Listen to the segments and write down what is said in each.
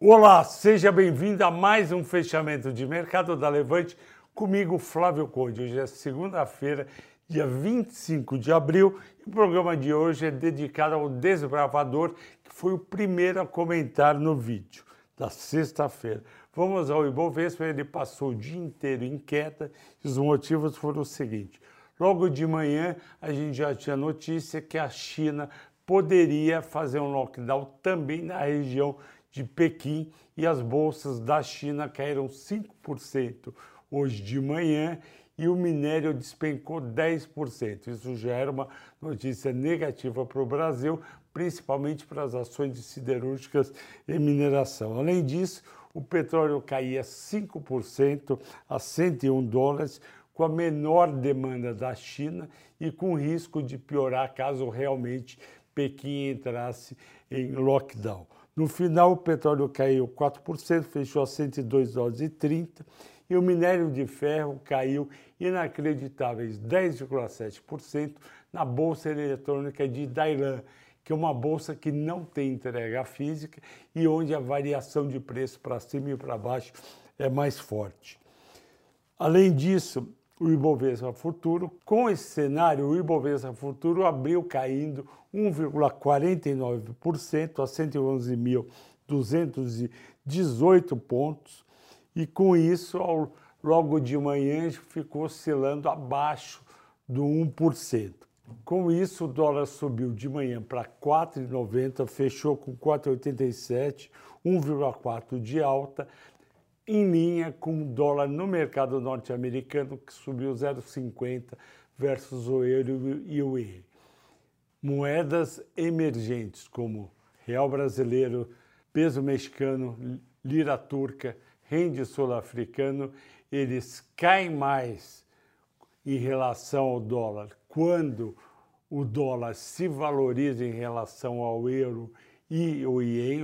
Olá, seja bem-vindo a mais um fechamento de mercado da Levante comigo, Flávio Conde. Hoje é segunda-feira, dia 25 de abril, e o programa de hoje é dedicado ao desbravador, que foi o primeiro a comentar no vídeo da sexta-feira. Vamos ao Ibovespa, ele passou o dia inteiro em queda e os motivos foram os seguintes. Logo de manhã, a gente já tinha notícia que a China poderia fazer um lockdown também na região de Pequim e as bolsas da China caíram 5% hoje de manhã e o minério despencou 10%. Isso já era uma notícia negativa para o Brasil, principalmente para as ações de siderúrgicas e mineração. Além disso, o petróleo caía 5% a 101 dólares, com a menor demanda da China e com risco de piorar caso realmente Pequim entrasse em lockdown. No final, o petróleo caiu 4%, fechou a 102 dólares e 30, e o minério de ferro caiu inacreditáveis 10,7% na bolsa eletrônica de Dailan, que é uma bolsa que não tem entrega física e onde a variação de preço para cima e para baixo é mais forte. Além disso, o Ibovespa Futuro. Com esse cenário, o Ibovespa Futuro abriu caindo 1,49% a 111.218 pontos e com isso, logo de manhã, ficou oscilando abaixo do 1%. Com isso, o dólar subiu de manhã para 4,90, fechou com 4,87, 1,4 de alta, em linha com o dólar no mercado norte-americano, que subiu 0,50 versus o euro e o ien. Moedas emergentes como real brasileiro, peso mexicano, lira turca, rende sul-africano, eles caem mais em relação ao dólar quando o dólar se valoriza em relação ao euro e o ien,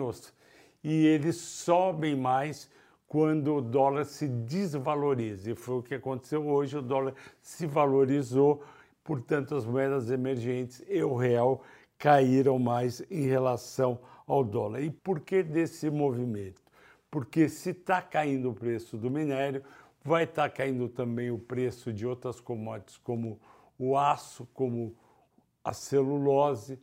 e eles sobem mais quando o dólar se desvaloriza. E foi o que aconteceu hoje, o dólar se valorizou, portanto as moedas emergentes e o real caíram mais em relação ao dólar. E por que desse movimento? Porque se está caindo o preço do minério, vai estar tá caindo também o preço de outras commodities, como o aço, como a celulose,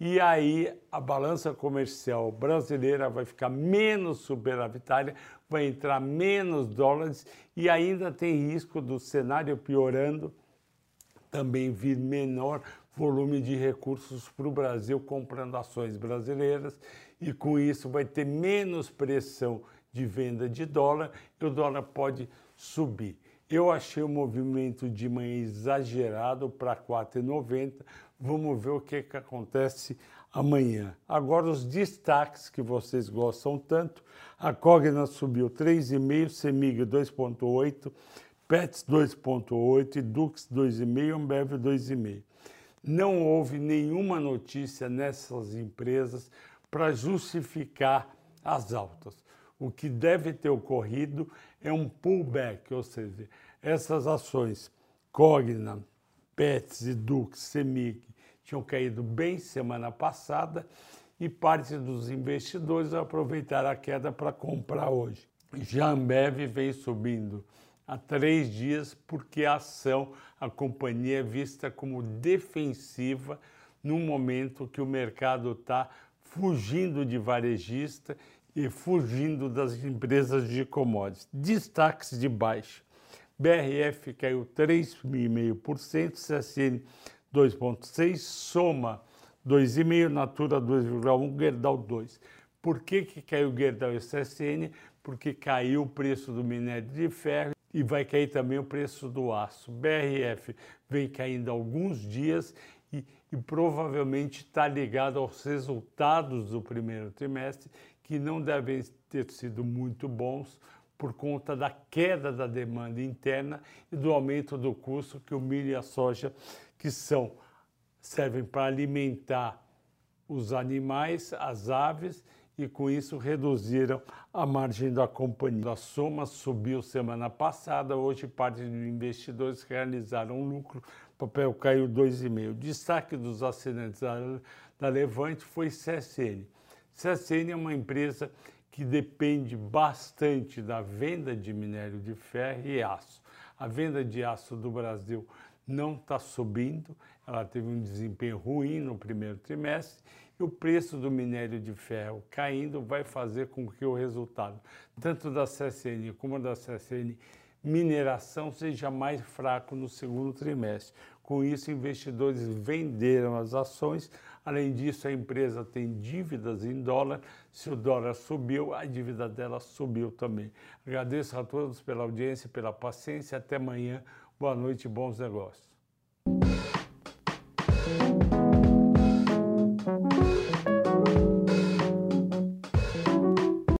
e aí a balança comercial brasileira vai ficar menos superavitária, vai entrar menos dólares e ainda tem risco do cenário piorando, também vir menor volume de recursos para o Brasil comprando ações brasileiras e com isso vai ter menos pressão de venda de dólar e o dólar pode subir. Eu achei o movimento de manhã exagerado para 4,90. Vamos ver o que, que acontece amanhã. Agora os destaques que vocês gostam tanto. A Cogna subiu 3,5, Semig 2,8, Pets 2,8 Dux 2,5, Ambev 2,5. Não houve nenhuma notícia nessas empresas para justificar as altas o que deve ter ocorrido é um pullback, ou seja, essas ações Cogna, Pets Dux, Semig tinham caído bem semana passada e parte dos investidores aproveitaram a queda para comprar hoje. Já a Ambev vem subindo há três dias porque a ação, a companhia é vista como defensiva no momento que o mercado está fugindo de varejista e fugindo das empresas de commodities. Destaques de baixa. BRF caiu 3,5%, CSN 2,6%, Soma 2,5%, Natura 2,1%, Gerdau 2%. Por que, que caiu Gerdau e CSN? Porque caiu o preço do minério de ferro e vai cair também o preço do aço. BRF vem caindo alguns dias e, e provavelmente está ligado aos resultados do primeiro trimestre que não devem ter sido muito bons por conta da queda da demanda interna e do aumento do custo que o milho e a soja, que são servem para alimentar os animais, as aves, e com isso reduziram a margem da companhia. A soma subiu semana passada, hoje parte dos investidores realizaram um lucro, o papel caiu 2,5%. O destaque dos assinantes da Levante foi CSN. CSN é uma empresa que depende bastante da venda de minério de ferro e aço. A venda de aço do Brasil não está subindo, ela teve um desempenho ruim no primeiro trimestre e o preço do minério de ferro caindo vai fazer com que o resultado, tanto da CSN como da CSN mineração, seja mais fraco no segundo trimestre. Com isso, investidores venderam as ações. Além disso, a empresa tem dívidas em dólar. Se o dólar subiu, a dívida dela subiu também. Agradeço a todos pela audiência, pela paciência. Até amanhã. Boa noite e bons negócios.